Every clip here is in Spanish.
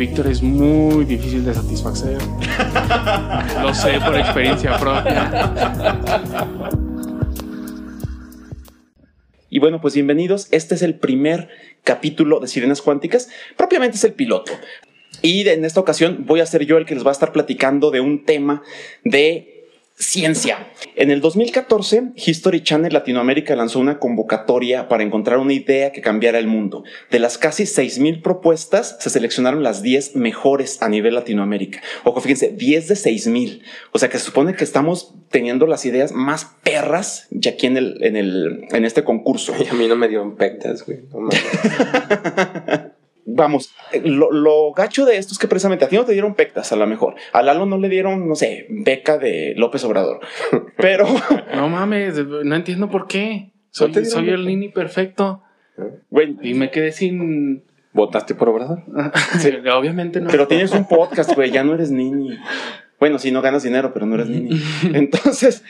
Víctor es muy difícil de satisfacer. Lo sé por experiencia propia. Y bueno, pues bienvenidos. Este es el primer capítulo de Sirenas Cuánticas. Propiamente es el piloto. Y en esta ocasión voy a ser yo el que les va a estar platicando de un tema de ciencia. En el 2014, History Channel Latinoamérica lanzó una convocatoria para encontrar una idea que cambiara el mundo. De las casi 6.000 propuestas, se seleccionaron las 10 mejores a nivel Latinoamérica. Ojo, fíjense, 10 de 6.000. O sea que se supone que estamos teniendo las ideas más perras ya aquí en, el, en, el, en este concurso. Y a mí no me dieron pectas, güey. No. Vamos, eh, lo, lo gacho de esto es que precisamente a ti no te dieron pectas a lo mejor. A Lalo no le dieron, no sé, beca de López Obrador. Pero No mames, no entiendo por qué. Soy, ¿No te dieron soy el? Nini perfecto. Güey, Y me quedé sin. ¿Votaste por Obrador? Obviamente no. pero tienes un podcast, güey, ya no eres niño. Bueno, si no ganas dinero, pero no eres niño. Entonces,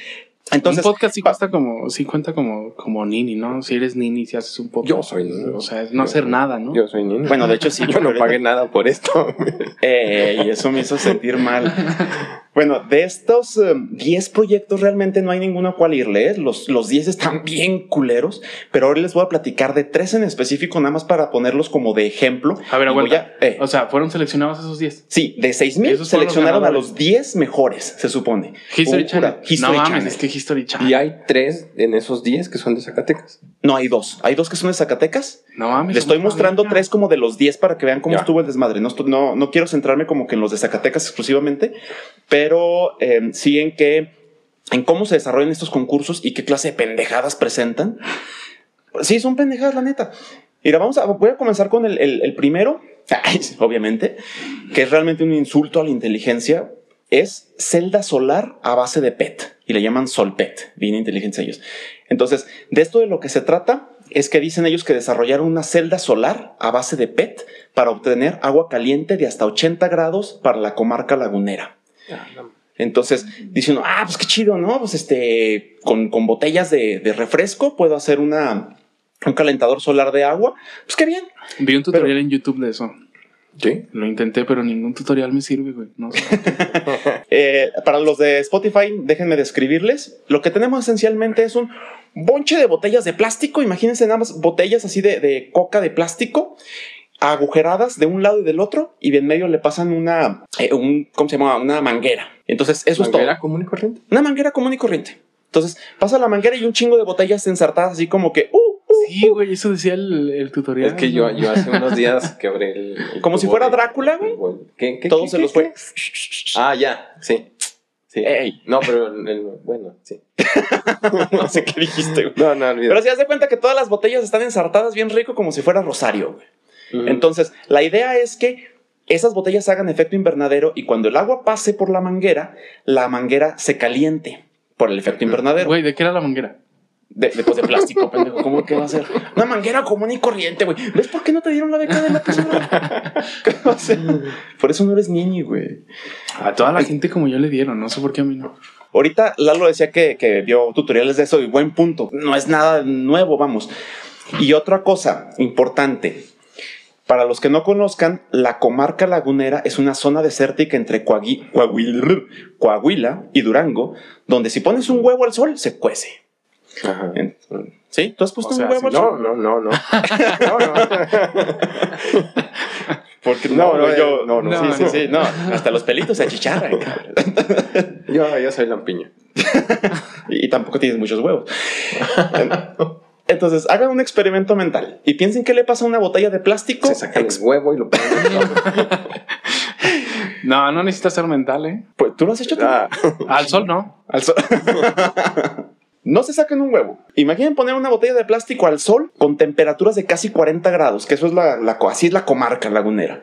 entonces, un podcast sí cuesta como, sí cuenta como, como Nini, ¿no? Si eres Nini, si haces un podcast. Yo soy niño. O sea, es no hacer nada, ¿no? Yo soy niño. bueno, de hecho sí. yo no pagué nada por esto. Eh, y eso me hizo sentir mal. Bueno, de estos eh, 10 proyectos realmente no hay ninguno a cual irle. ¿eh? Los, los 10 están bien culeros, pero ahora les voy a platicar de tres en específico, nada más para ponerlos como de ejemplo. A ver, aguanta. a- eh, O sea, fueron seleccionados esos 10. sí, de 6000 Esos fueron los seleccionaron a los 10 mejores, se supone. History Pura Channel. History no mames, Channel. es que History Channel. y hay tres en esos 10 que son de Zacatecas. No, hay dos. Hay dos que son de Zacatecas. No mames. Les estoy mostrando familia. tres como de los 10 para que vean cómo Ya. estuvo el desmadre. No, no, no quiero centrarme como que en los de Zacatecas exclusivamente, pero eh, sí en que en cómo se desarrollan estos concursos y qué clase de pendejadas presentan. Sí, son pendejadas, la neta. Mira, vamos a, voy a comenzar con el, el- primero, obviamente, que es realmente un insulto a la inteligencia. Es celda solar a base de PET y le llaman Solpet, bien inteligentes ellos. Entonces, de esto de lo que se trata es que dicen ellos que desarrollaron una celda solar a base de PET para obtener agua caliente de hasta 80 grados para la comarca lagunera. Entonces, dice uno, ah, pues qué chido, ¿no? Pues este, con, con botellas de, de refresco puedo hacer una, un calentador solar de agua. Pues qué bien. Vi un tutorial en YouTube de eso. ¿Sí? Lo intenté, pero ningún tutorial me sirve, güey. No sé. Eh, para los de Spotify, déjenme describirles. Lo que tenemos esencialmente es un bonche de botellas de plástico. Imagínense nada más botellas así de, de coca de plástico agujeradas de un lado y del otro y de en medio le pasan una, eh, un, ¿cómo se llama? Una manguera. Entonces, eso es todo. ¿Manguera común y corriente? Una manguera común y corriente. Entonces, pasa la manguera y un chingo de botellas ensartadas así como que, uh, uh, Sí, güey, eso decía el, el tutorial. Es que yo, yo hace unos días quebré el. el como si fuera de- Drácula, güey. ¿Qué, qué, Todo qué, se qué, los qué? fue. Ah, ya, sí. Sí. Ey. No, pero el- bueno, sí. no sé qué dijiste, güey. No, no, olvídate. Pero si das de cuenta que todas las botellas están ensartadas bien rico como si fuera Rosario, güey. Entonces, la idea es que esas botellas hagan efecto invernadero y cuando el agua pase por la manguera, la manguera se caliente por el efecto invernadero. Güey, ¿de qué era la manguera? De, después de plástico, pendejo. ¿Cómo que va a ser? Una manguera común y corriente, güey. ¿Ves por qué no te dieron la beca de la persona? O sea, por eso no eres niño, güey. A toda la gente como yo le dieron, no sé por qué a mí no. Ahorita Lalo decía que, que vio tutoriales de eso y buen punto. No es nada nuevo, vamos. Y otra cosa importante. Para los que no conozcan, la comarca lagunera es una zona desértica entre Coagui- Coahuila, Coahuila y Durango, donde si pones un huevo al sol, se cuece. Ajá. ¿Sí? ¿Tú has puesto O sea, un huevo al No, sol? no, no, no. No, no. Porque No, no, güey, yo- no, no. Sí, sí, sí. No, hasta los pelitos se achicharran. Yo, yo soy lampiño. y tampoco tienes muchos huevos. Entonces, hagan un experimento mental y piensen qué le pasa a una botella de plástico. Se saca el huevo y lo ponen No, no necesitas ser mental, ¿eh? Pues, ¿Tú lo has hecho tú? Ah, Al sol no. Al sol. no se saquen un huevo. Imaginen poner una botella de plástico al sol con temperaturas de casi 40 grados, que eso es la, así es la comarca lagunera.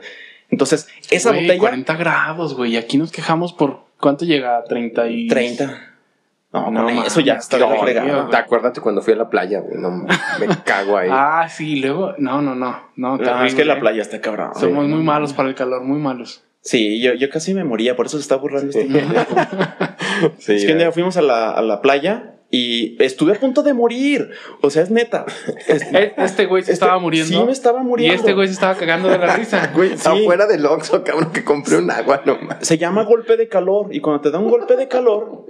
Entonces, esa botella. 40 grados, güey. Y aquí nos quejamos por ¿Cuánto llega? 30 y... 30. No, No con eso ya está odio. Te acuérdate cuando fui a la playa, güey. No, me cago ahí. Ah, sí, luego... No, no, no. No, No, es que la eh. playa está cabrón. Somos Sí. muy malos para el calor, muy malos. Sí, yo, yo casi me moría, por eso se está burlando este. Sí, Es que un día fuimos a la, a la playa y estuve a punto de morir. O sea, es neta. Es- Este güey se este- estaba muriendo. Sí, me estaba y muriendo. este güey se estaba cagando de la risa. Güey, Sí. afuera del Oxxo, cabrón, que compré un agua nomás. Se llama golpe de calor. Y cuando te da un golpe de calor,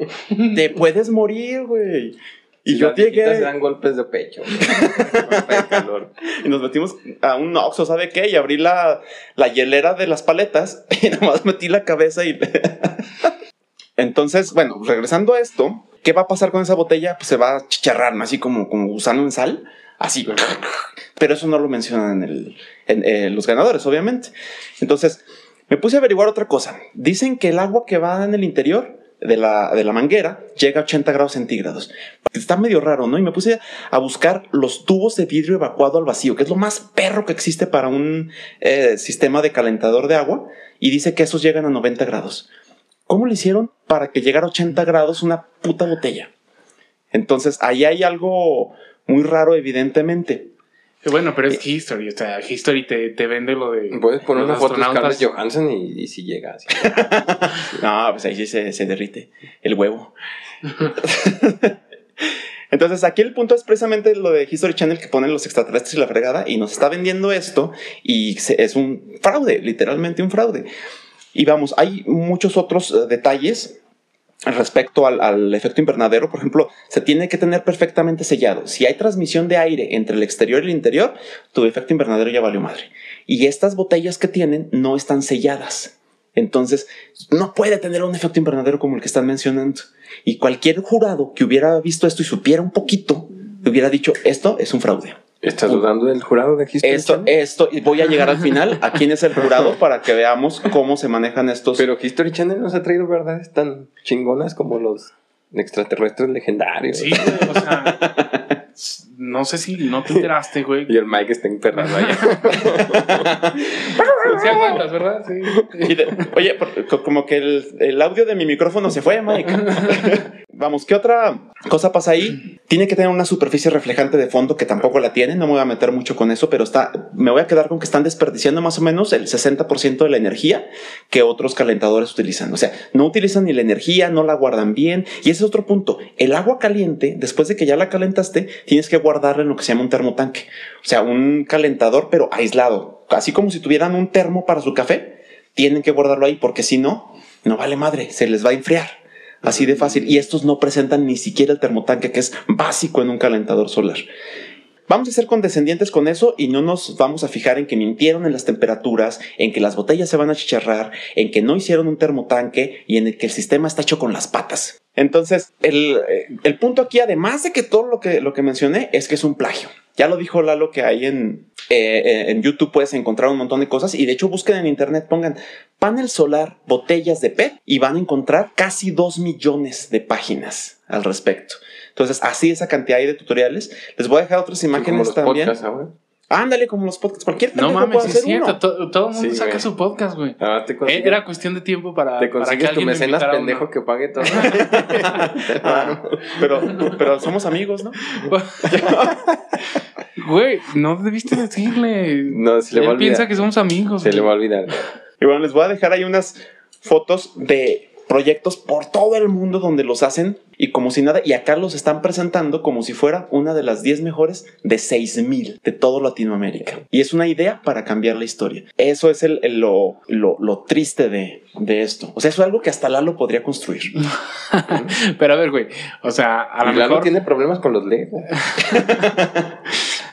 te puedes morir, güey. Y, yo llegué dan golpes de pecho. Golpe de calor. y nos metimos a un Oxxo, ¿sabe qué? Y abrí la, la hielera de las paletas y nomás metí la cabeza y... Entonces, bueno, regresando a esto, ¿qué va a pasar con esa botella? Pues se va a chicharrar, así como, como gusano en sal, así. Pero eso no lo mencionan en eh, los ganadores, obviamente. Entonces, me puse a averiguar otra cosa. Dicen que el agua que va en el interior de la, de la manguera llega a 80 grados centígrados. Está medio raro, ¿no? Y me puse a buscar los tubos de vidrio evacuado al vacío, que es lo más perro que existe para un eh, sistema de calentador de agua. Y dice que esos llegan a 90 grados. ¿Cómo le hicieron para que llegara a 80 grados una puta botella? Entonces, ahí hay algo muy raro, evidentemente. Bueno, pero es History. O sea, History te, te vende lo de. Puedes poner una foto de. Scarlett Johansson y, y si llega así. No, pues ahí sí se, se derrite el huevo. Entonces, aquí el punto es precisamente lo de History Channel que ponen los extraterrestres y la fregada y nos está vendiendo esto y se- es un fraude, literalmente un fraude. Y vamos, hay muchos otros eh, detalles respecto al, al efecto invernadero. Por ejemplo, se tiene que tener perfectamente sellado. Si hay transmisión de aire entre el exterior y el interior, tu efecto invernadero ya valió madre. Y estas botellas que tienen no están selladas. Entonces, no puede tener un efecto invernadero como el que están mencionando. Y cualquier jurado que hubiera visto esto y supiera un poquito, hubiera dicho, esto es un fraude. ¿Estás dudando del jurado de History Esto, Channel? esto, y voy a llegar al final a quién es el jurado para que veamos cómo se manejan estos. Pero History Channel nos ha traído verdades tan chingonas como los extraterrestres legendarios. Sí, o sea. No sé si no te enteraste, güey. Y el Mike está enterrado allá. Sí aguantas, ¿verdad? Sí. De- oye, como que el, el audio de mi micrófono se fue, Mike. Vamos, ¿qué otra cosa pasa ahí? Tiene que tener una superficie reflejante de fondo que tampoco la tiene. No me voy a meter mucho con eso, pero está, me voy a quedar con que están desperdiciando más o menos el 60% de la energía que otros calentadores utilizan. O sea, no utilizan ni la energía, no la guardan bien. Y ese es otro punto. El agua caliente, después de que ya la calentaste, tienes que guardarla en lo que se llama un termotanque. O sea, un calentador, pero aislado. Así como si tuvieran un termo para su café, tienen que guardarlo ahí porque si no, no vale madre, se les va a enfriar. Así de fácil. Y estos no presentan ni siquiera el termotanque, que es básico en un calentador solar. Vamos a ser condescendientes con eso y no nos vamos a fijar en que mintieron en las temperaturas, en que las botellas se van a chicharrar, en que no hicieron un termotanque y en el que el sistema está hecho con las patas. Entonces, el, eh, el punto aquí, además de que todo lo que, lo que mencioné, es que es un plagio. Ya lo dijo Lalo que ahí en, eh, eh, en YouTube puedes encontrar un montón de cosas y de hecho busquen en internet, pongan panel solar, botellas de PET y van a encontrar casi dos millones de páginas al respecto. Entonces, así esa cantidad hay de tutoriales. Les voy a dejar otras Como imágenes los también. podcasts, ¿ah, güey? Ándale, como los podcasts. Cualquier No mames, puede sí es cierto. to- Todo el mundo Sí, saca güey. su podcast, güey. Ah, te Eh, consigues, Era cuestión de tiempo para, te para que consigues tu alguien me mecenas pendejo uno. que pague todo. Ah, pero, pero somos amigos, ¿no? Güey, no debiste decirle. No, se le va a Él piensa olvidar. que somos amigos. Se le va a olvidar. Y bueno, les voy a dejar ahí unas fotos de proyectos por todo el mundo donde los hacen y como si nada, y acá los están presentando como si fuera una de las 10 mejores de 6000 de todo Latinoamérica. Y es una idea para cambiar la historia. Eso es el, el- lo, lo, lo triste de, de esto. O sea, eso es algo que hasta Lalo podría construir. Pero a ver, güey. O sea, a lo Lalo mejor. tiene problemas con los Lego.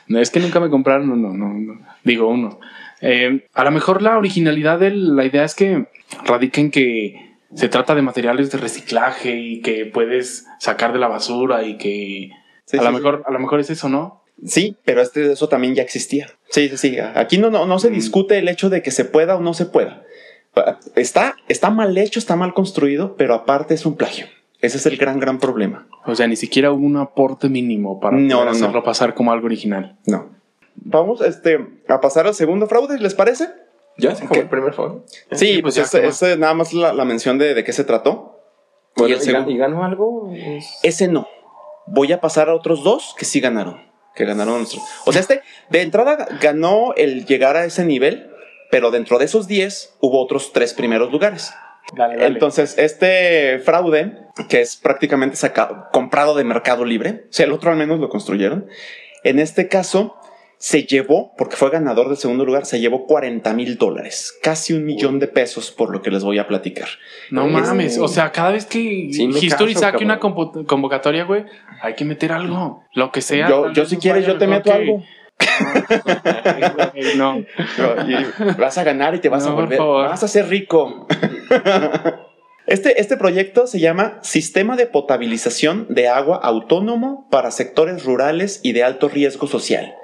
No es que nunca me compraron uno, no, no. Digo uno. Eh, a lo mejor la originalidad de la idea es que radica en que se trata de materiales de reciclaje y que puedes sacar de la basura y que Sí, a sí, lo sí. mejor a lo mejor es eso, ¿no? Sí, pero este, eso también ya existía. Sí, sí, sí. Aquí no, no, no se discute el hecho de que se pueda o no se pueda. Está, está mal hecho, está mal construido, pero aparte es un plagio. Ese es el gran, gran problema. O sea, ni siquiera hubo un aporte mínimo para No, poder no, hacerlo pasar como algo original. No. Vamos este, a pasar al segundo fraude, ¿les parece? ¿Ya se acabó el primer favor? Sí, pues ya ese, acabó. ese nada más la, la mención de, de qué se trató. Bueno, y el ¿y, segundo- y ganó algo? Es- Ese no. Voy a pasar a otros dos que sí ganaron. Que ganaron nuestro. O sea, este de entrada ganó el llegar a ese nivel, pero dentro de esos 10 hubo otros tres primeros lugares. Dale, dale. Entonces, este fraude, que es prácticamente sacado, comprado de Mercado Libre, o sea, el otro al menos lo construyeron. En este caso, se llevó, porque fue ganador del segundo lugar, se llevó 40 mil dólares, casi un millón de pesos, por lo que les voy a platicar. no es- mames. O sea, cada vez que Sí, History caso, saque una convocatoria, güey, hay que meter algo. Lo que sea. Yo, yo si quieres, yo te meto que- algo. No. Y vas a ganar y te vas a No, volver. Vas a ser rico. Este, este proyecto se llama Sistema de Potabilización de Agua Autónomo para Sectores Rurales y de Alto Riesgo Social.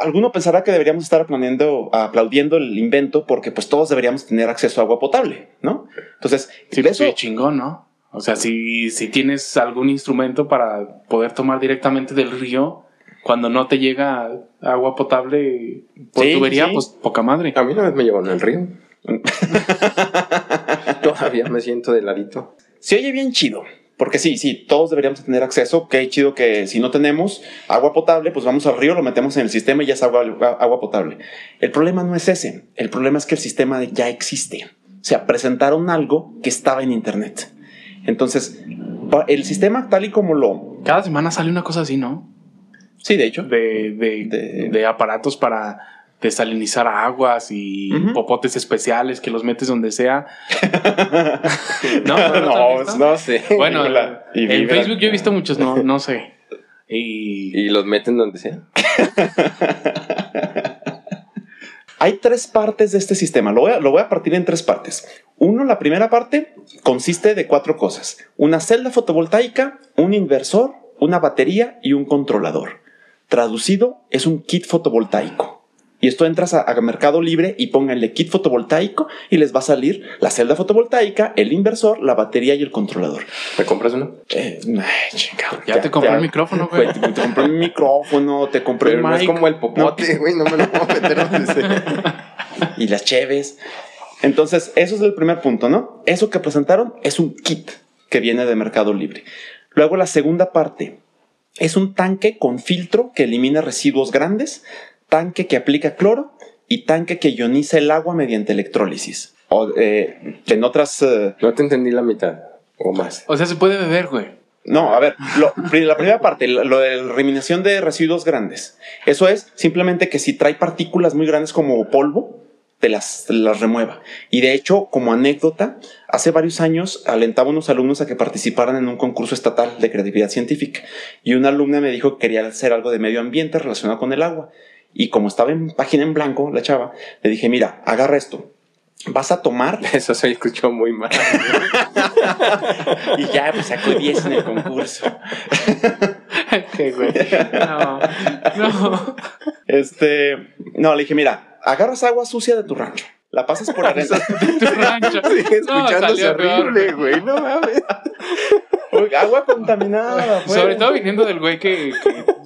Alguno pensará que deberíamos estar aplaudiendo, aplaudiendo el invento porque pues todos deberíamos tener acceso a agua potable, ¿no? Entonces, Sí, pues eso, sí, chingón, ¿no? O sea, si, si tienes algún instrumento para poder tomar directamente del río, cuando no te llega agua potable por Sí, tubería, sí. pues poca madre. A mí una vez me llevaron al río. Todavía me siento de ladito. se oye bien chido. Porque sí, sí, todos deberíamos tener acceso. Qué chido que si no tenemos agua potable, pues vamos al río, lo metemos en el sistema y ya es agua, agua potable. El problema no es ese. El problema es que el sistema ya existe. O sea, presentaron algo que estaba en Internet. Entonces, el sistema tal y como lo... Cada semana sale una cosa así, ¿no? Sí, de hecho. De, de, De- de aparatos para desalinizar aguas y popotes especiales que los metes donde sea. no, ¿no, no? No sé. Bueno. Y en. Facebook yo he visto muchos, no, no sé. Y Y los meten donde sea. Hay tres partes de este sistema. Lo voy, a, lo voy a partir en tres partes. Uno, la primera parte consiste de cuatro cosas. Una celda fotovoltaica, un inversor, una batería y un controlador. Traducido, es un kit fotovoltaico. Y esto entras a, a Mercado Libre y pónganle kit fotovoltaico y les va a salir la celda fotovoltaica, el inversor, la batería y el controlador. ¿Me compras uno? Eh, ay, chingado, ya, te compré el micrófono, güey. Te, te compré un micrófono, te compré Pero un no es mic. como el popote, güey. No me lo puedo meter donde sea. y las cheves. Entonces, eso es el primer punto, ¿no? Eso que presentaron es un kit que viene de Mercado Libre. Luego, la segunda parte es un tanque con filtro que elimina residuos grandes, tanque que aplica cloro y tanque que ioniza el agua mediante electrólisis. O, eh, en otras. eh, No te entendí la mitad o más. O sea, se puede beber, güey. no, a ver, lo- la primera parte, lo lo de la eliminación de residuos grandes. Eso es simplemente que si trae partículas muy grandes como polvo, te las, te las remueva. Y de hecho, como anécdota, hace varios años alentaba a unos alumnos a que participaran en un concurso estatal de creatividad científica. Y una alumna me dijo que quería hacer algo de medio ambiente relacionado con el agua. Y como estaba en página en blanco, la chava, le dije, mira, agarra esto. Vas a tomar Eso se escuchó muy mal. y ya pues sacó 10 en el concurso. ¿Qué, güey? No, no. Este, no, le dije, mira, agarras agua sucia de tu rancho, la pasas por arena. Tu rancho. Escuchándose peor, horrible, güey. No mames. Agua contaminada. pues. Sobre todo viniendo del güey que,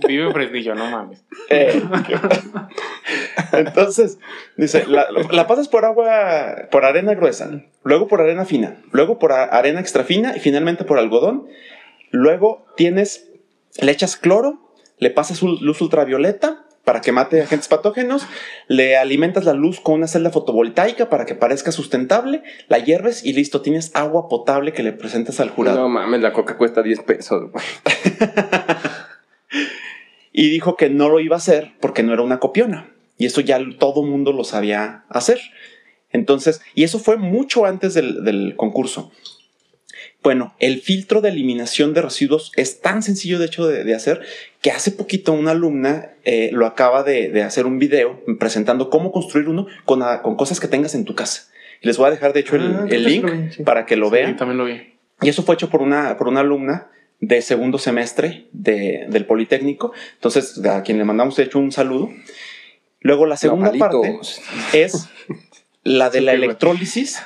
que vive en Fresnillo, no mames. Eh, Entonces, dice, la, la pasas por agua, por arena gruesa, luego por arena fina, luego por arena extra fina y finalmente por algodón. Luego tienes, le echas cloro, le pasas luz ultravioleta para que mate agentes patógenos, le alimentas la luz con una celda fotovoltaica para que parezca sustentable, la hierves y listo, tienes agua potable que le presentas al jurado. No mames, la coca cuesta 10 pesos, y dijo que no lo iba a hacer porque no era una copiona. Y eso ya todo mundo lo sabía hacer. Entonces, y eso fue mucho antes del, del concurso. Bueno, el filtro de eliminación de residuos es tan sencillo de hecho de, de hacer que hace poquito una alumna eh, lo acaba de, de hacer un video presentando cómo construir uno con, ah, con cosas que tengas en tu casa. Y les voy a dejar de hecho el, Ah, el link lo vi, sí. para que lo Sí, vean. también lo vi. Y eso fue hecho por una, por una alumna de segundo semestre de- del Politécnico. Entonces, a quien le mandamos de hecho un saludo. Luego la segunda parte es la de la electrólisis.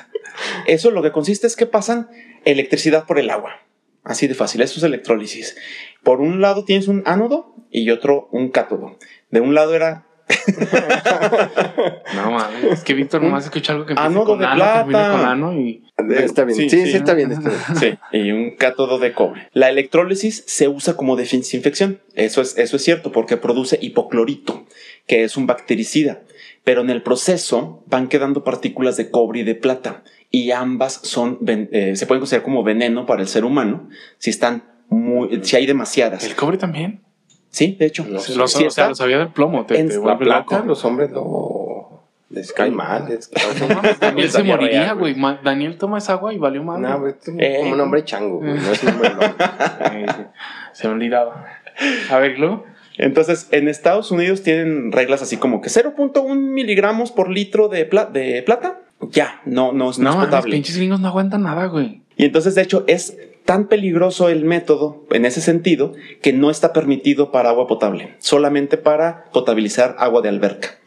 Eso lo que consiste es que pasan electricidad por el agua. Así de fácil, eso es electrólisis. Por un lado tienes un ánodo y otro un cátodo. De un lado era No mames, es que Víctor nomás escucha algo que empieza Ánodo con de ano, plata. con ano y... Está bien. Sí, Sí, sí. sí, está bien. Está bien. Sí, y un cátodo de cobre. La electrólisis se usa como desinfección. Eso es, eso es cierto porque produce hipoclorito, que es un bactericida. Pero en el proceso van quedando partículas de cobre y de plata. Y ambas son, eh, se pueden considerar como veneno para el ser humano si están muy, si hay demasiadas. ¿El cobre también? Sí, de hecho. Lo, Sí o sea, está. lo sabía del plomo, te, En te la Plata, loco. los hombres no les cae mal. Les No mames, Daniel se moriría, güey. Daniel toma esa agua y valió mal. No, güey, Eh. como un hombre chango, güey, no es un hombre se me olvidaba. A ver, luego. Entonces, en Estados Unidos tienen reglas así como que 0.1 miligramos por litro de, pla- de plata. Ya, no, no, no, No, es los potable. pinches gringos no aguantan nada, güey. Y entonces, de hecho, es tan peligroso el método en ese sentido que no está permitido para agua potable, solamente para potabilizar agua de alberca.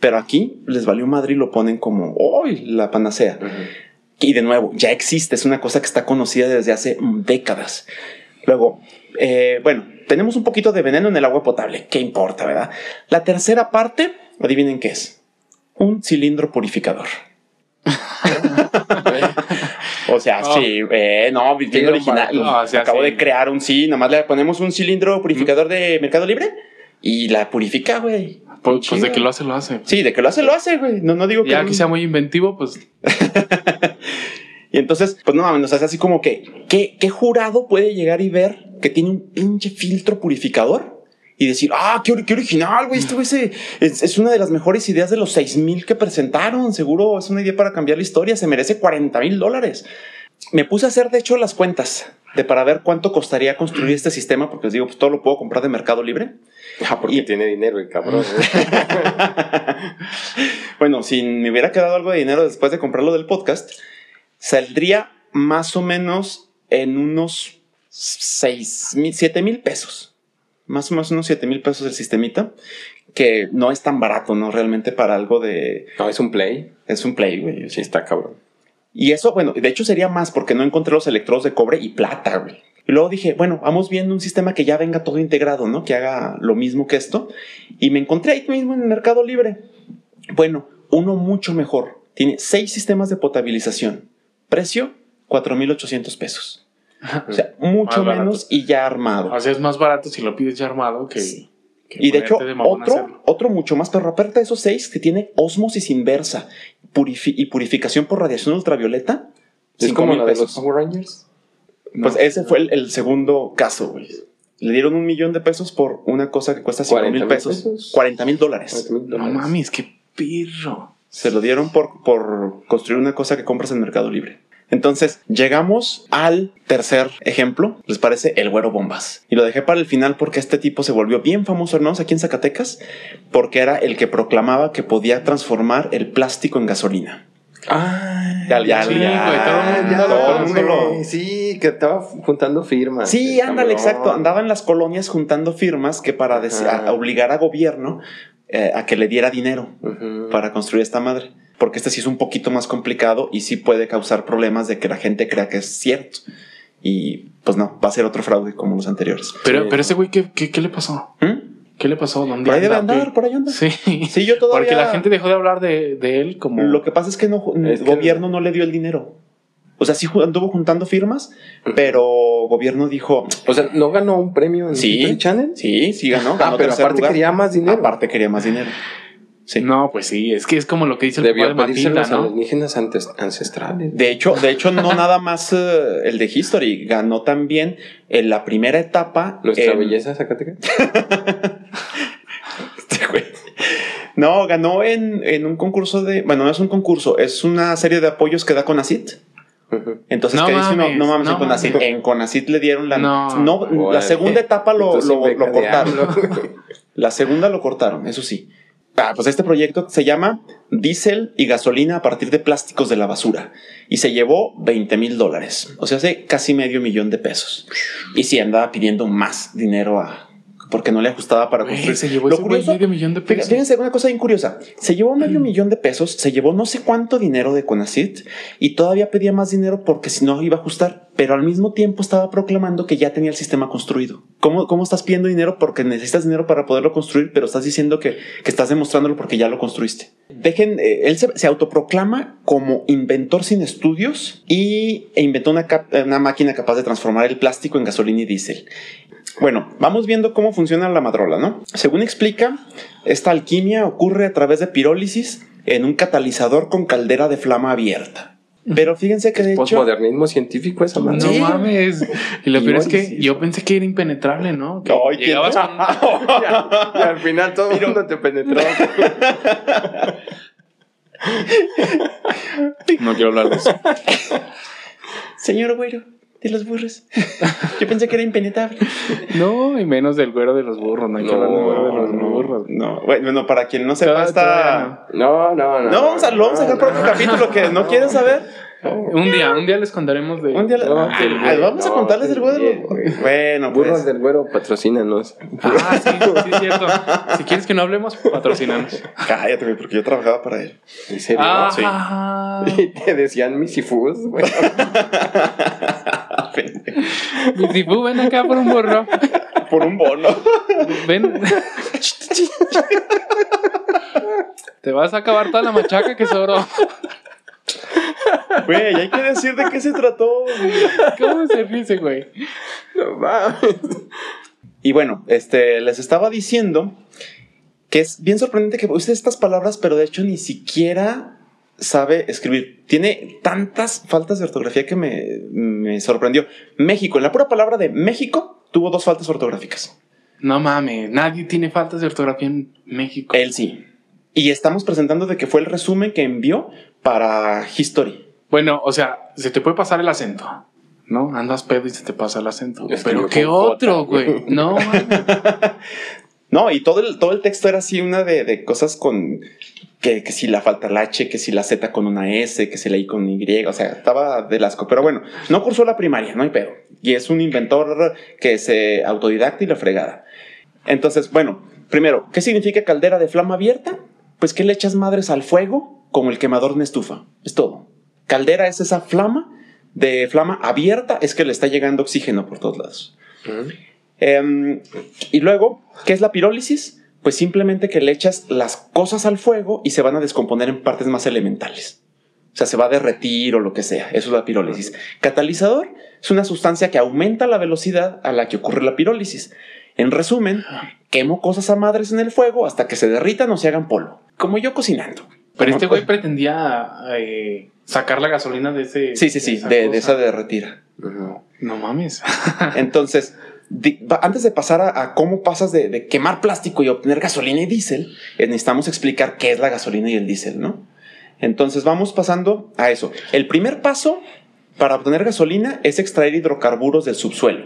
Pero aquí les valió madre y lo ponen como hoy la panacea. Y de nuevo, ya existe, es una cosa que está conocida desde hace décadas. Luego, eh, bueno, tenemos un poquito de veneno en el agua potable, ¿qué importa, verdad? La tercera parte, adivinen qué es. Un cilindro purificador. O sea, Oh. sí, eh, no, bien original. no, o sea, Acabo sí. de crear un sí, nomás le ponemos un cilindro purificador de Mercado Libre y la purifica, güey. Pues, pues de que lo hace, lo hace. Sí, de que lo hace, lo hace, güey. No, no digo que Ya no- que sea muy inventivo, pues Y entonces, pues no mames, o sea, es así como que, ¿qué, ¿qué jurado puede llegar y ver que tiene un pinche filtro purificador? Y decir, ah, qué, qué original, güey, esto es, es una de las mejores ideas de los 6000 que presentaron. Seguro es una idea para cambiar la historia, se merece 40 mil dólares. Me puse a hacer, de hecho, las cuentas de para ver cuánto costaría construir este sistema, porque les digo, pues todo lo puedo comprar de Mercado Libre. Ah, porque Y- tiene dinero el cabrón. bueno, si me hubiera quedado algo de dinero después de comprarlo del podcast, saldría más o menos en unos 6 mil, 7 mil pesos. Más o menos unos 7 mil pesos el sistemita, que no es tan barato, ¿no? Realmente para algo de... No, es un play. Es un play, güey. Sí, está cabrón. Y eso, bueno, de hecho sería más porque no encontré los electrodos de cobre y plata, güey. Y luego dije, bueno, vamos viendo un sistema que ya venga todo integrado, ¿no? Que haga lo mismo que esto. Y me encontré ahí mismo en el Mercado Libre. Bueno, uno mucho mejor. Tiene seis sistemas de potabilización. Precio, 4,800 pesos. O sea, mucho menos y ya armado. o sea, es más barato si lo pides ya armado que. Sí. que Y de hecho, otro, otro mucho más, pero aparte de esos seis, que tiene osmosis inversa purifi- y purificación por radiación ultravioleta. Es como mil la de los pesos. Power Rangers. Pues No. ese fue el, el segundo caso, güey. Le dieron un millón de pesos por una cosa que cuesta 5 40 mil mil pesos. pesos. 40 mil dólares. No mames, qué pirro. Se lo dieron por, por construir una cosa que compras en Mercado Libre. Entonces, llegamos al tercer ejemplo. ¿Les parece? El güero bombas. Y lo dejé para el final porque este tipo se volvió bien famoso, ¿no? Aquí en Zacatecas, porque era el que proclamaba que podía transformar el plástico en gasolina. Ah, Ya, ya, Sí, ya, todo el mundo ya, lo todo el conoce. mundo lo- Sí, que estaba juntando firmas. Sí, ándale, cabrón. exacto. Andaba en las colonias juntando firmas que para a- obligar a gobierno eh, a que le diera dinero para construir esta madre. Porque este sí es un poquito más complicado y sí puede causar problemas de que la gente crea que es cierto. Y pues no, va a ser otro fraude como los anteriores. Pero, Sí. pero ese güey, ¿qué, qué, qué le pasó? ¿Mm? ¿Qué le pasó? ¿Dónde Por ahí debe anda, andar, güey? por ahí anda. Sí. Sí, yo todavía. Porque la gente dejó de hablar de, de él como. Lo que pasa es que no, el que- gobierno no le dio el dinero. O sea, sí anduvo juntando firmas, pero gobierno dijo, O sea, ¿no ganó un premio en Sí. Channel? sí, sí ganó. Ah, ganó pero tercer aparte lugar. quería más dinero. Aparte quería más dinero. Sí. No, pues sí, es que es como lo que dice el Debió papá de Matilda, los ¿no? alienígenas antes- ancestrales. De hecho, de hecho, no nada más eh, el de History, ganó también en la primera etapa. Nuestra en- belleza Zacatecas. Este güey. No, ganó en, en un concurso de. Bueno, no es un concurso, es una serie de apoyos que da Conacit. Entonces, No ¿qué dice uno? mames, No mames, no en Conacit. mames. En Conacit le dieron la. No. la segunda etapa lo, lo- cortaron. La segunda lo cortaron, eso sí. Ah, pues este proyecto se llama Diésel y gasolina a partir de plásticos de la basura y se llevó 20 mil dólares, o sea, hace casi medio millón de pesos. Y sí andaba pidiendo más dinero a porque no le ajustaba para construir. se llevó Lo curioso- medio millón de pesos. Fíjense una cosa bien curiosa. Se llevó medio millón de pesos, se llevó no sé cuánto dinero de Conacit y todavía pedía más dinero porque si no iba a ajustar. Pero al mismo tiempo estaba proclamando que ya tenía el sistema construido. ¿Cómo, cómo estás pidiendo dinero? Porque necesitas dinero para poderlo construir, pero estás diciendo que, que estás demostrándolo porque ya lo construiste. Dejen, eh, él se, autoproclama como inventor sin estudios y e inventó una, una máquina capaz de transformar el plástico en gasolina y diésel. Bueno, vamos viendo cómo funciona la madrola, ¿no? Según explica, esta alquimia ocurre a través de pirólisis en un catalizador con caldera de flama abierta. Pero fíjense que de hecho. Postmodernismo científico esa No madre. mames. Y lo peor es que yo pensé que era impenetrable, ¿no? Que ¿quién llegabas con- Y al final todo el mundo te penetró. No quiero hablar de eso. Señor güero de los burros. Yo pensé que era impenetrable. No, y menos del güero de los burros. No hay que hablar del güero de los burros. no. Bueno, para quien no sepa, está. No, no, no. No, vamos a, lo vamos a dejar para otro capítulo que no quieres saber. Un día, un día les contaremos de. Un día No, Ah, del ah, vamos a no, contarles del güero de bien. Bueno, Burros pues. del güero patrocínanos. Ah, sí, sí, es cierto. Si quieres que no hablemos, patrocinanos. Cállate, güey, porque yo trabajaba para él. ¿En serio? Ah, Y te decían Missy Foods, güey. mi Sifu, ven acá por un burro. Por un bono. Ven. Te vas a acabar toda la machaca que sobró. Güey, hay que decir de qué se trató. güey. ¿Cómo se ríe, güey? No mames. Y bueno, este, les estaba diciendo que es bien sorprendente que use estas palabras, pero de hecho ni siquiera sabe escribir. Tiene tantas faltas de ortografía que me, me sorprendió. México, en la pura palabra de México, tuvo dos faltas ortográficas. No mames, nadie tiene faltas de ortografía en México. Él sí. Y estamos presentando de que fue el resumen que envió para History. Bueno, o sea, se te puede pasar el acento, ¿no? Andas pedo y se te pasa el acento. Es Pero qué otro, güey. No. No, y todo el, todo el texto era así, una de, de cosas con que, que si la falta la H, que si la Z con una S, que si la I con Y, o sea, estaba del asco. Pero bueno, no cursó la primaria, no hay pedo. Y es un inventor que se autodidacta y la fregada. Entonces, bueno, primero, ¿qué significa caldera de flama abierta? Pues que le echas madres al fuego como el quemador de una estufa. Es todo. Caldera es esa flama de flama abierta, es que le está llegando oxígeno por todos lados. Em, y luego, ¿qué es la pirólisis? Pues simplemente que le echas las cosas al fuego y se van a descomponer en partes más elementales. O sea, se va a derretir o lo que sea. Eso es la pirólisis. Catalizador es una sustancia que aumenta la velocidad a la que ocurre la pirólisis. En resumen, quemo cosas a madres en el fuego hasta que se derritan o se hagan polvo. Como yo cocinando. Pero este güey pretendía eh, sacar la gasolina de ese. Sí, sí, sí, esa de, esa derretida. No mames. Entonces, antes de pasar a, cómo pasas de, de quemar plástico y obtener gasolina y diésel, eh, necesitamos explicar qué es la gasolina y el diésel, ¿no? Entonces vamos pasando a eso. El primer paso para obtener gasolina es extraer hidrocarburos del subsuelo.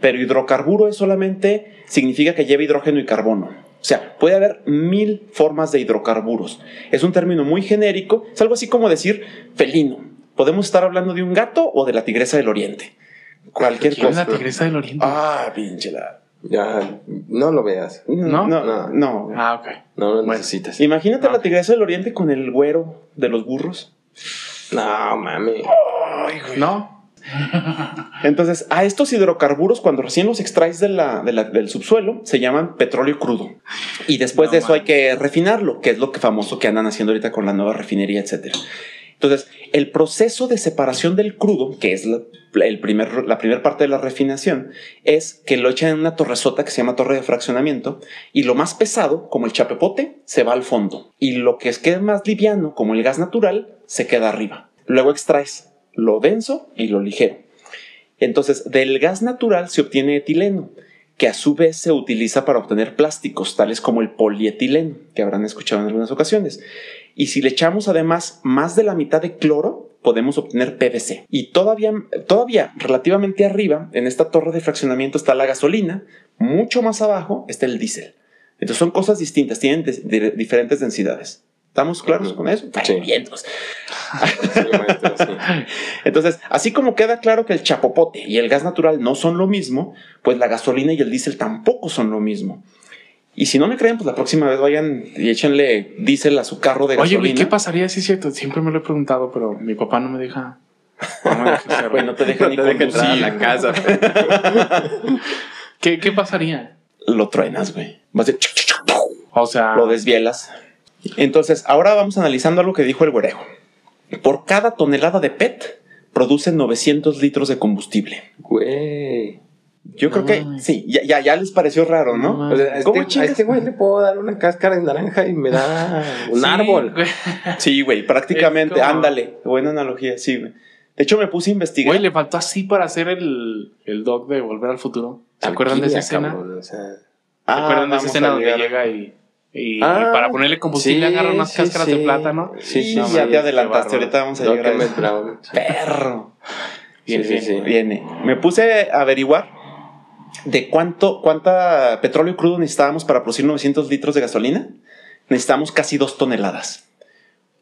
Pero hidrocarburo es solamente significa que lleva hidrógeno y carbono. O sea, puede haber mil formas de hidrocarburos. Es un término muy genérico. Es algo así como decir felino. Podemos estar hablando de un gato o de la tigresa del oriente. Cualquier ¿Quién es la cosa. tigresa del oriente? Ah, pinche la. Ya, no lo veas. ¿No? No, no, no. Ah, ok. No lo Bueno. necesitas. Imagínate Ah. la tigresa del oriente con el güero de los burros. No, mami. No. Entonces, a estos hidrocarburos, cuando recién los extraes de la- de la- del subsuelo, se llaman petróleo crudo. Y después No de eso hay que refinarlo, que es lo que famoso que andan haciendo ahorita con la nueva refinería, etcétera. Entonces, el proceso de separación del crudo, que es la, el primer, la primera parte de la refinación, es que lo echan en una torresota que se llama torre de fraccionamiento y lo más pesado, como el chapepote, se va al fondo y lo que es que más liviano, como el gas natural, se queda arriba. Luego extraes lo denso y lo ligero. Entonces, del gas natural se obtiene etileno, que a su vez se utiliza para obtener plásticos, tales como el polietileno, que habrán escuchado en algunas ocasiones. Y si le echamos además más de la mitad de cloro, podemos obtener PVC. Y todavía, todavía relativamente arriba, en esta torre de fraccionamiento está la gasolina, mucho más abajo está el diésel. Entonces son cosas distintas, tienen de- de- diferentes densidades. ¿Estamos claros con eso? Sí. Vientos. Entonces, así como queda claro que el chapopote y el gas natural no son lo mismo, pues la gasolina y el diésel tampoco son lo mismo. Y si no me creen, pues la próxima vez vayan y échenle diésel a su carro de Oye, gasolina. güey, ¿qué pasaría si es cierto? Siempre me lo he preguntado, pero mi papá no me deja No me. Güey, no te deja No ni te deja entrar a la casa. ¿Qué, ¿Qué pasaría? Lo truenas, güey. Vas de... O sea, Lo desvielas. Entonces, ahora vamos analizando algo que dijo el güerejo. Por cada tonelada de PET, producen 900 litros de combustible. Güey. Yo No creo que mames. sí, ya, ya, ya les pareció raro, No ¿no? O sea, a ¿Cómo este, a este güey le puedo dar una cáscara de naranja y me da un sí, árbol. güey. Sí, güey, prácticamente. Como- Ándale. Buena analogía, sí, güey. De hecho, me puse a investigar. Güey, le faltó así para hacer el, el dog de Volver al Futuro. ¿Se acuerdan de esa escena? cabrón, o sea, ¿Se Ah, acuerdan de esa escena donde llega y, y, Ah, y para ponerle combustible sí, agarra unas sí, cáscaras sí. de plátano? Sí, Sí, sí, No sí. ya te adelantaste. Ahorita vamos a Doc llegar a eso. Perro. Viene, Sí, sí, viene. sí. Viene. Me puse a averiguar de cuánto, cuánta petróleo crudo necesitábamos para producir 900 litros de gasolina. Necesitamos casi dos toneladas.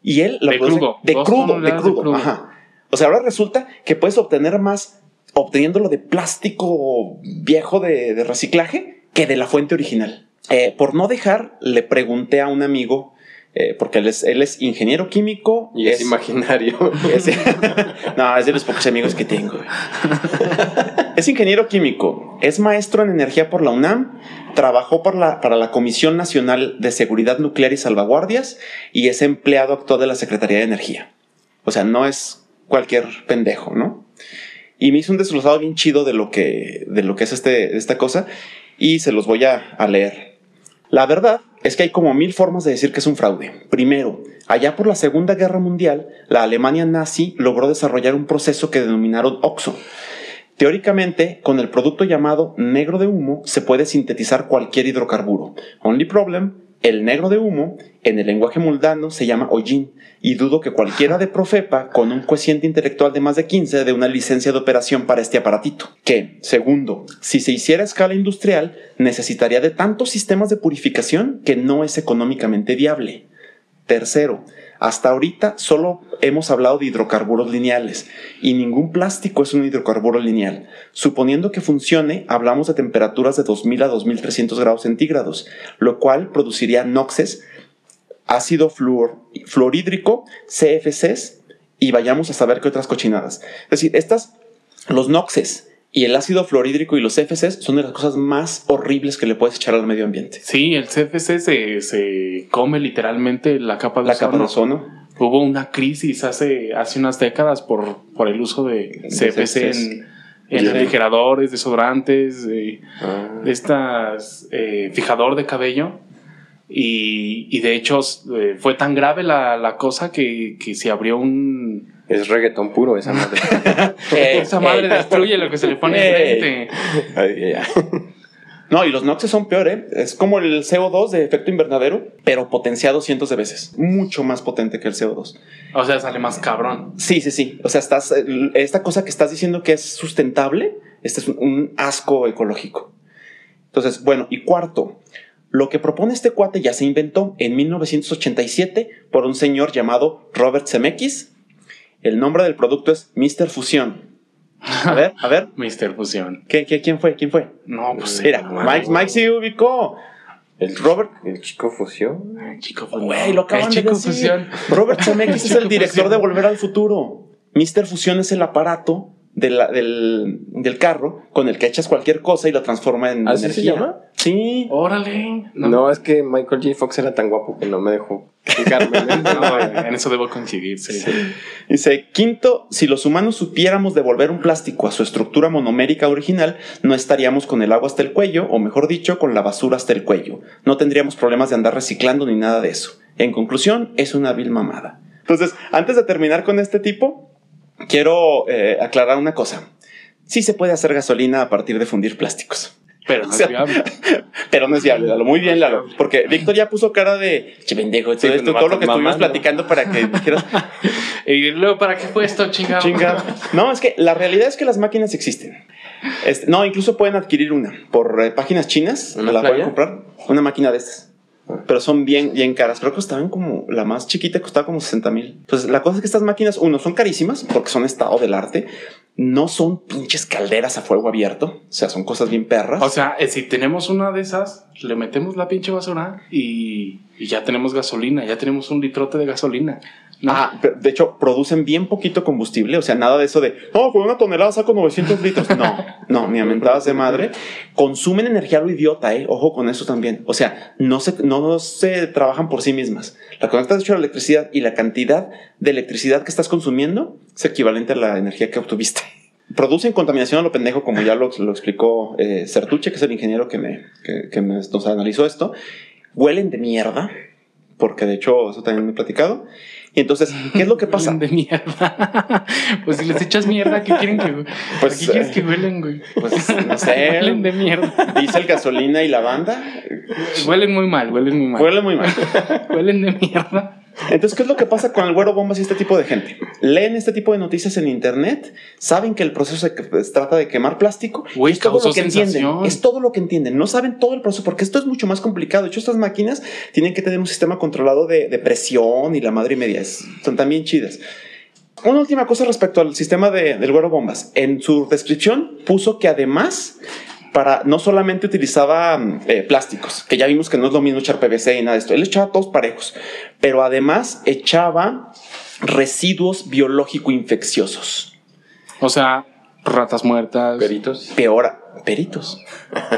Y él lo De produce- crudo. De crudo, de crudo. Ajá. O sea, ahora resulta que puedes obtener más obteniéndolo de plástico viejo de, de reciclaje que de la fuente original. Eh, por no dejar, le pregunté a un amigo, eh, porque él es, él es ingeniero químico Y es, imaginario. es- no, es de los pocos amigos que tengo. es ingeniero químico, es maestro en energía por la UNAM, trabajó por la- para la Comisión Nacional de Seguridad Nuclear y Salvaguardias y es empleado actual de la Secretaría de Energía. O sea, no es cualquier pendejo, ¿no? Y me hizo un desglosado bien chido de lo que, de lo que es este, esta cosa y se los voy a leer. La verdad es que hay como mil formas de decir que es un fraude. Primero, allá por la Segunda Guerra Mundial, la Alemania nazi logró desarrollar un proceso que denominaron OXO. Teóricamente, con el producto llamado negro de humo se puede sintetizar cualquier hidrocarburo. Only problem, el negro de humo en el lenguaje mundano se llama hollín y dudo que cualquiera de Profepa con un cociente intelectual de más de 15 de una licencia de operación para este aparatito. Que, segundo, si se hiciera a escala industrial, necesitaría de tantos sistemas de purificación que no es económicamente viable. Tercero, hasta ahorita solo hemos hablado de hidrocarburos lineales y ningún plástico es un hidrocarburo lineal. Suponiendo que funcione, hablamos de temperaturas de 2000 a 2300 grados centígrados, lo cual produciría noxes, ácido fluor, fluorhídrico, CFCs y vayamos a saber qué otras cochinadas. Es decir, estas, los noxes y el ácido fluorhídrico y los CFCs son de las cosas más horribles que le puedes echar al medio ambiente. Sí, el CFC se, se come literalmente la capa de La capa de ozono. Hubo una crisis hace, hace unas décadas por, por el uso de CFC en, en refrigeradores, desodorantes, de, Ah. de estas eh, fijador de cabello. Y, y de hecho eh, fue tan grave la, la cosa que, que se abrió un... Es reggaetón puro esa madre. Esa madre destruye lo que se le pone Ey. enfrente. Ay, ya. No, y los noxes son peor, ¿eh? Es como el CO2 de efecto invernadero, pero potenciado cientos de veces. Mucho más potente que el CO2. O sea, sale más cabrón. Sí, sí, sí. O sea, estás, esta cosa que estás diciendo que es sustentable, este es un, un asco ecológico. Entonces, bueno, y cuarto, lo que propone este cuate ya se inventó en 1987 por un señor llamado Robert Zemeckis. El nombre del producto es Mr. Fusión. A ver, a ver, Mister Fusión. ¿qué, qué, quién fue? ¿Quién fue? No, pues. Mira, no mames. Mike, Mike se ubicó. El Robert- El chico fusión. El chico Fusión. Güey, lo acaban El de chico decir. Fusión. Robert Zemeckis es el director Fusión. de Volver al Futuro. Mr. Fusión es el aparato de la- del, del carro con el que echas cualquier cosa y lo transforma en ¿Así se energía. llama? Sí. Órale. No. es que Michael J. Fox era tan guapo que no me dejó fijarme. No, en eso debo coincidir, sí. Dice, quinto, si los humanos supiéramos devolver un plástico a su estructura monomérica original, no estaríamos con el agua hasta el cuello, o mejor dicho, con la basura hasta el cuello. No tendríamos problemas de andar reciclando ni nada de eso. En conclusión, es una vil mamada. Entonces, antes de terminar con este tipo, quiero eh, aclarar una cosa. Sí se puede hacer gasolina a partir de fundir plásticos. Pero no O sea, es viable. Pero no es viable, Lalo. Muy bien, Lalo. Porque Víctor ya puso cara de che pendejo, todo, Sí, esto, nomás todo lo que estuvimos platicando para que dijeras Y luego, ¿para qué fue esto, chingado? chinga. No, es que la realidad es que las máquinas existen. Este, no, incluso pueden adquirir una por eh, páginas chinas. ¿Una la pueden comprar. Una máquina de estas. Pero son bien, bien caras. Creo que costaban como la más chiquita costaba como 60 mil. Entonces, la cosa es que estas máquinas, uno, son carísimas porque son estado del arte. No son pinches calderas a fuego abierto. O sea, son cosas bien perras. O sea, eh, si tenemos una de esas, le metemos la pinche basura y, Y ya tenemos gasolina, ya tenemos un litrote de gasolina. ¿no? Ah, de hecho, producen bien poquito combustible, o sea, nada de eso de, no, con una tonelada saco 900 litros. No, no, ni a mentadas de madre. Consumen energía lo idiota, eh. Ojo con eso también. O sea, no se, no se trabajan por sí mismas. La conectas hecho a la electricidad y la cantidad de electricidad que estás consumiendo es equivalente a la energía que obtuviste. Producen contaminación a lo pendejo, como ya lo, lo explicó eh, Sertuche, que es el ingeniero que, me, que, que me- nos analizó esto. Huelen de mierda, porque de hecho eso también me he platicado. Y entonces, ¿qué es lo que pasa? Huelen de mierda. pues si les echas mierda, ¿qué quieren que Pues, ¿Qué quieres eh, que huelen, güey? Pues no sé. Huelen de mierda. Diésel, gasolina y lavanda. Huelen muy mal, huelen muy mal. Huele muy mal. Huelen de mierda. Entonces, ¿qué es lo que pasa con el güero bombas y este tipo de gente? Leen este tipo de noticias en internet, saben que el proceso se, se trata de quemar plástico. y Güey, es todo causó lo que entienden. sensación. Es todo lo que entienden. No saben todo el proceso porque esto es mucho más complicado. De hecho, estas máquinas tienen que tener un sistema controlado de, de presión y la madre y media. Es- son también chidas. Una última cosa respecto al sistema de- del güero bombas. En su descripción puso que además para no solamente utilizaba mm, eh, plásticos, que ya vimos que no es lo mismo echar PVC y nada de esto. Él echaba todos parejos, pero además echaba residuos biológico-infecciosos. O sea, ratas muertas. Peritos. Peor, peritos.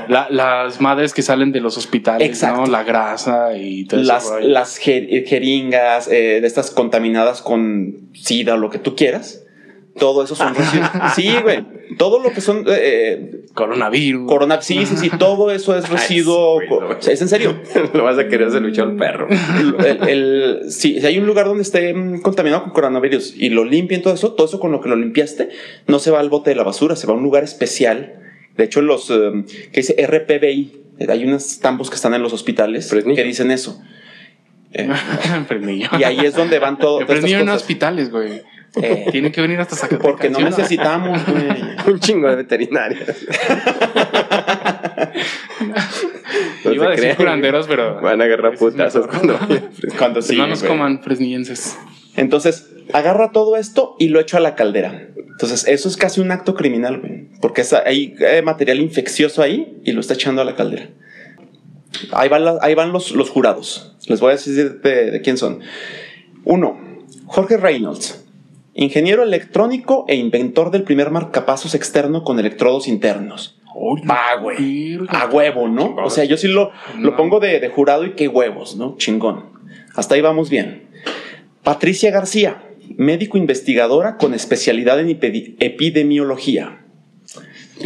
La- las madres que salen de los hospitales, Exacto. ¿no? La grasa y todo Las, eso. las jer- jeringas eh, de estas contaminadas con sida o lo que tú quieras. Todo eso son residuos. Sí, güey. Todo lo que son eh, Coronavirus. corona. Sí, sí, sí. Todo eso es residuo. Sí, sea, es en serio. Lo vas a querer hacer luchar al perro. el, el- si, si hay un lugar donde esté mm, contaminado con coronavirus y lo limpien todo eso, todo eso con lo que lo limpiaste, no se va al bote de la basura, se va a un lugar especial. De hecho, los eh, que dice RPBI, eh, hay unos tambos que están en los hospitales Fresnillo. que dicen eso. Eh, y ahí es donde van todo, Fresnillo en hospitales, güey. Eh, Tienen que venir hasta Zacatecas. porque no ¿sí o necesitamos, güey. Un chingo de veterinarias. No Iba a decir curanderos, pero. Van a agarrar putazos cuando Cuando sí, no nos güey. coman fresnillenses. Entonces, agarra todo esto y lo echa a la caldera. Entonces, eso es casi un acto criminal, güey. Porque es- hay material infeccioso ahí y lo está echando a la caldera. Ahí van, la- ahí van los, los jurados. Les voy a decir de, de quién son. Uno, Jorge Reynolds, ingeniero electrónico e inventor del primer marcapasos externo con electrodos internos. Va, güey. A huevo, ¿no? O sea, yo sí lo, lo pongo de, de jurado y qué huevos, ¿no? Chingón. Hasta ahí vamos bien. Patricia García, médico investigadora con especialidad en epidemiología.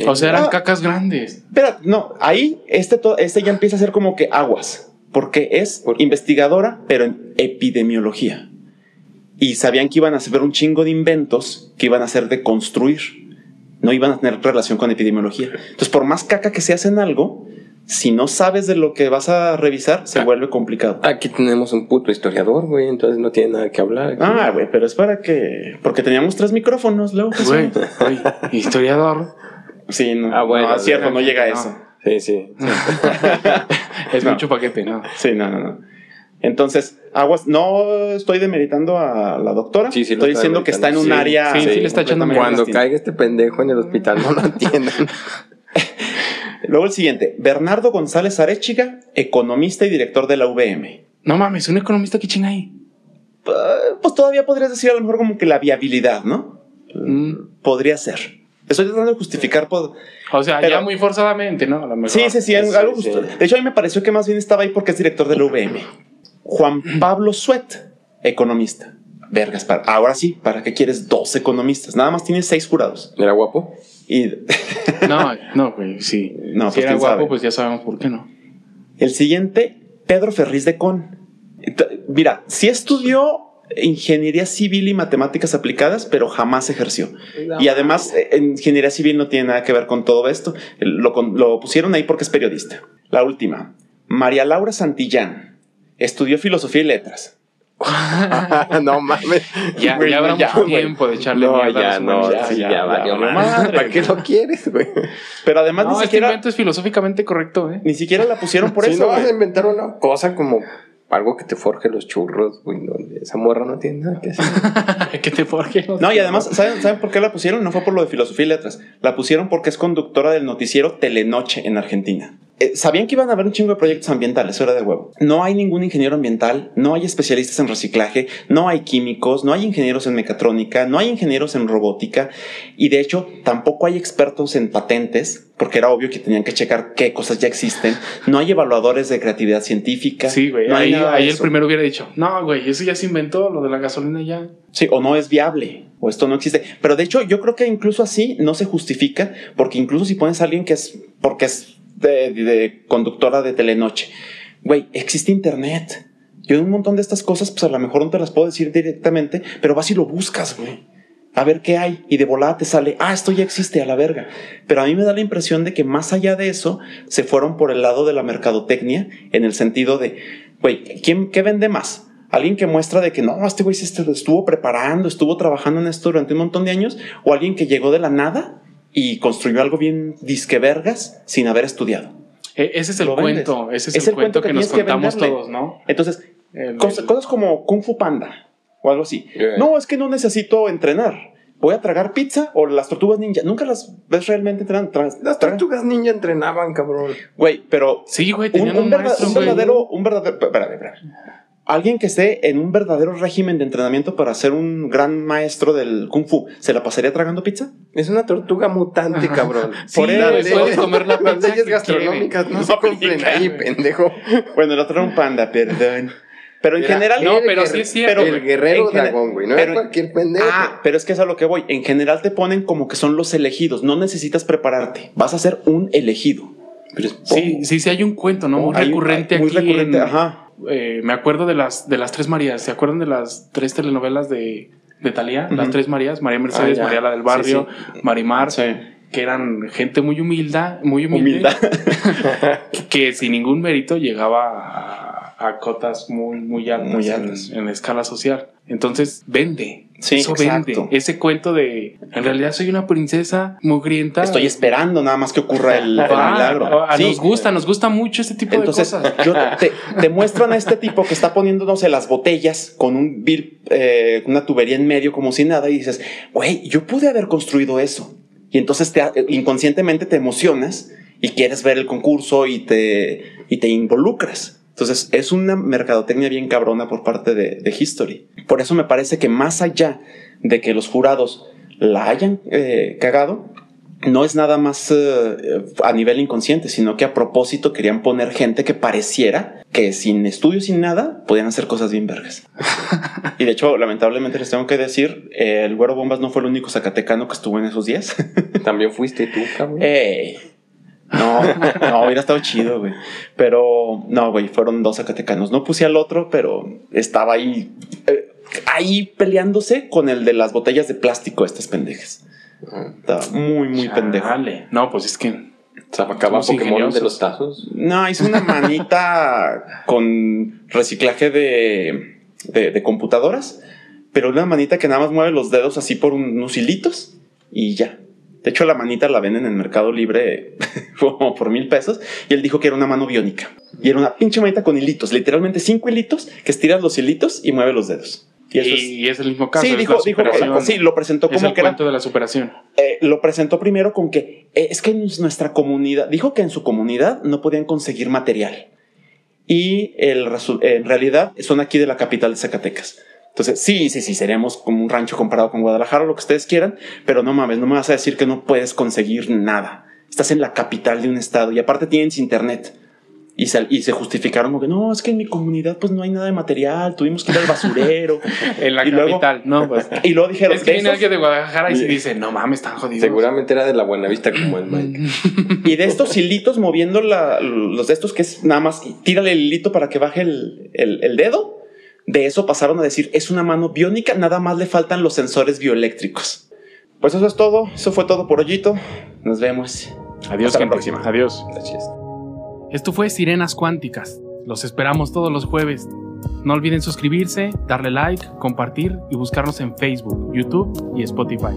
O sea, eran Ah. cacas grandes. Espera, no, ahí este, este ya empieza a ser como que aguas, porque es investigadora, pero en epidemiología. Y sabían que iban a hacer un chingo de inventos que iban a ser de construir. No iban a tener relación con epidemiología. Entonces, por más caca que se hacen algo, si no sabes de lo que vas a revisar, se Ah. vuelve complicado. Aquí tenemos un puto historiador, güey, entonces no tiene nada que hablar. aquí. Ah, güey, pero es para que. Porque teníamos tres micrófonos, luego. güey, historiador. Sí, no. Ah, bueno, no, es cierto, no llega a no. eso. Sí, sí. Es No. mucho paquete, ¿no? Sí, no, no, no. Entonces, aguas, no estoy demeritando a la doctora. Sí, sí, estoy diciendo que está en un área. Sí, sí, le está echando Cuando caiga este pendejo en el hospital, no lo entiendan. Luego el siguiente, Bernardo González Arechiga, economista y director de la VM. No mames, un economista que chinga ahí. Pues todavía podrías decir a lo mejor como que la viabilidad, ¿no? Mm. Podría ser. Estoy tratando de justificar. por- O sea, Pero- ya muy forzadamente, ¿no? A lo mejor. Sí, sí, sí, algo Sí, algo sí. justo. De hecho, a mí me pareció que más bien estaba ahí porque es director de la VM. Juan Pablo Suet, economista. Vergas, para, ahora sí, ¿para qué quieres dos economistas? Nada más tienes seis jurados. ¿Era guapo? Y No, no, güey, sí. No, si pues, era guapo, sabe. pues ya sabemos por qué no. el siguiente, Pedro Ferriz de Con. Mira, sí estudió ingeniería civil y matemáticas aplicadas, pero jamás ejerció. Y además, eh, en ingeniería civil no tiene nada que ver con todo esto. Lo pusieron ahí porque es periodista. La última, María Laura Santillán. Estudió filosofía y letras. no mames. Ya, Güey, ya habrá ya, mucho güey. tiempo de echarle No, mierda a ya, los no, humanos. sí, ya, ya, ya, valió madre. ¿Para qué lo quieres, güey? Pero además No, ni, este siquiera, invento es filosóficamente correcto, ¿eh? ni siquiera la pusieron por si eso. no vas a inventar una cosa como algo que te forje los churros, güey, no, esa morra no tiene nada que hacer. que te forje. los- No, y además, ¿saben, ¿saben por qué la pusieron? No fue por lo de filosofía y letras. La pusieron porque es conductora del noticiero Telenoche en Argentina. Eh, sabían que iban a haber un chingo de proyectos ambientales, era de huevo. No hay ningún ingeniero ambiental, no hay especialistas en reciclaje, no hay químicos, no hay ingenieros en mecatrónica, no hay ingenieros en robótica y de hecho tampoco hay expertos en patentes, porque era obvio que tenían que checar qué cosas ya existen. No hay evaluadores de creatividad científica. Sí, güey. No ahí ahí el primero hubiera dicho, no, güey, eso ya se inventó, lo de la gasolina ya. Sí, o no es viable, o esto no existe. Pero de hecho, yo creo que incluso así no se justifica, porque incluso si pones a alguien que es, porque es de, de conductora de telenoche, güey, existe internet. Yo un montón de estas cosas, pues a lo mejor no te las puedo decir directamente, pero vas y lo buscas, güey. A ver qué hay. Y de volada te sale, ah, esto ya existe a la verga. Pero a mí me da la impresión de que más allá de eso, se fueron por el lado de la mercadotecnia, en el sentido de, güey, ¿quién, ¿qué vende más? Alguien que muestra de que no, este güey se est- estuvo preparando, estuvo trabajando en esto durante un montón de años, o alguien que llegó de la nada y construyó algo bien disque vergas sin haber estudiado. E- ese es el Lo vendes. cuento, ese es, Es el, el cuento cuento que que, nos que contamos venderle. todos, ¿no? Entonces, El- cosas, el- cosas como Kung Fu Panda o algo así. Yeah. No, es que no necesito entrenar. Voy a tragar pizza o las tortugas ninja. Nunca las ves realmente entrenando. Tra- Las tra- tortugas ninja entrenaban, cabrón. Güey, pero Sí, güey, un, tenían un un, verda- maestro, un verdadero, un verdadero, espérame, espérame. Alguien que esté en un verdadero régimen de entrenamiento para ser un gran maestro del kung fu, ¿se la pasaría tragando pizza? Es una tortuga mutante, Ajá. cabrón. Sí, Por leyes- puedes comer la Las pizza leyes gastronómicas no, No se cumplen ahí, pendejo. Bueno, el otro era un panda, perdón. Pero en Era general. No, el pero sí es cierto, El güey. guerrero dragón, güey. No pero- era cualquier pendejo. Ah, pero es que es a lo que voy. En general te ponen como que son los elegidos. No necesitas prepararte. Vas a ser un elegido. Pero es Sí, sí, sí, hay un cuento, ¿no? Muy Hay- recurrente muy aquí. recurrente, en- ajá. Eh, me acuerdo de las, de las tres Marías. ¿Se acuerdan de las tres telenovelas de, de Talía? Las tres Marías. María Mercedes, Ah, ya. María la del Barrio, Marimar. Sí. Que eran gente muy humilda, muy humilde. Que, que sin ningún mérito llegaba a, a cotas muy, muy altas, Muy en- altas. En, la escala social. Entonces, vende. Sí, Eso exacto. vende. Ese cuento de, en realidad soy una princesa mugrienta. Estoy esperando nada más que ocurra el, el Ah, milagro. Sí. Nos gusta, nos gusta mucho este tipo Entonces, de cosas. yo te, te muestran a este tipo que está poniendo, no sé, las botellas con un vil, eh, una tubería en medio como si nada y dices, güey, yo pude haber construido eso. Y entonces te, inconscientemente te emocionas y quieres ver el concurso y te, y te involucras. Entonces es una mercadotecnia bien cabrona por parte de, de History. Por eso me parece que más allá de que los jurados la hayan eh, cagado, no es nada más eh, a nivel inconsciente, sino que a propósito querían poner gente que pareciera que sin estudios, sin nada, podían hacer cosas bien vergas. y de hecho, lamentablemente les tengo que decir, eh, el Güero Bombas no fue el único zacatecano que estuvo en esos días. También fuiste tú, cabrón. ¡Ey! No, no, hubiera estado chido, güey. Pero no, güey, fueron dos zacatecanos. No puse al otro, pero estaba ahí, eh, ahí peleándose con el de las botellas de plástico, estas pendejas. Estaba muy, muy pendejo. No, pues es que Sacaban Somos Pokémon de los tazos. No, hice una manita con reciclaje de, de, de computadoras, pero una manita que nada más mueve los dedos así por unos hilitos y ya. De hecho, la manita la venden en Mercado Libre como por mil pesos y él dijo que era una mano biónica. Y era una pinche manita con hilitos, literalmente cinco hilitos que estiras los hilitos y mueve los dedos. Y eso es- y es el mismo caso. Sí, dijo, dijo, sí, lo presentó es como el que era de la superación. eh, lo presentó primero con que eh, es que en nuestra comunidad, dijo que en su comunidad no podían conseguir material. Y el en realidad son aquí de la capital de Zacatecas. Entonces, sí, sí, sí, seremos como un rancho comparado con Guadalajara, lo que ustedes quieran, pero no mames, no me vas a decir que no puedes conseguir nada. Estás en la capital de un estado y aparte tienes internet. Y se, y se justificaron como que no, es que en mi comunidad pues no hay nada de material, tuvimos que ir al basurero. En la Y luego- capital, no, pues. y luego dijeron, es que "De viene alguien de Guadalajara y se dice, no mames, están jodidos. Seguramente era de la Buenavista como el Mike. Y de estos hilitos moviendo la- los de estos que es nada más tírale el hilito para que baje el, el- el dedo. De eso pasaron a decir es una mano biónica, nada más le faltan los sensores bioeléctricos. Pues eso es todo, eso fue todo por hoyito. Nos vemos. Adiós, Hasta la próxima. Adiós. Gracias. Esto fue Sirenas Cuánticas. Los esperamos todos los jueves. No olviden suscribirse, darle like, compartir y buscarnos en Facebook, YouTube y Spotify.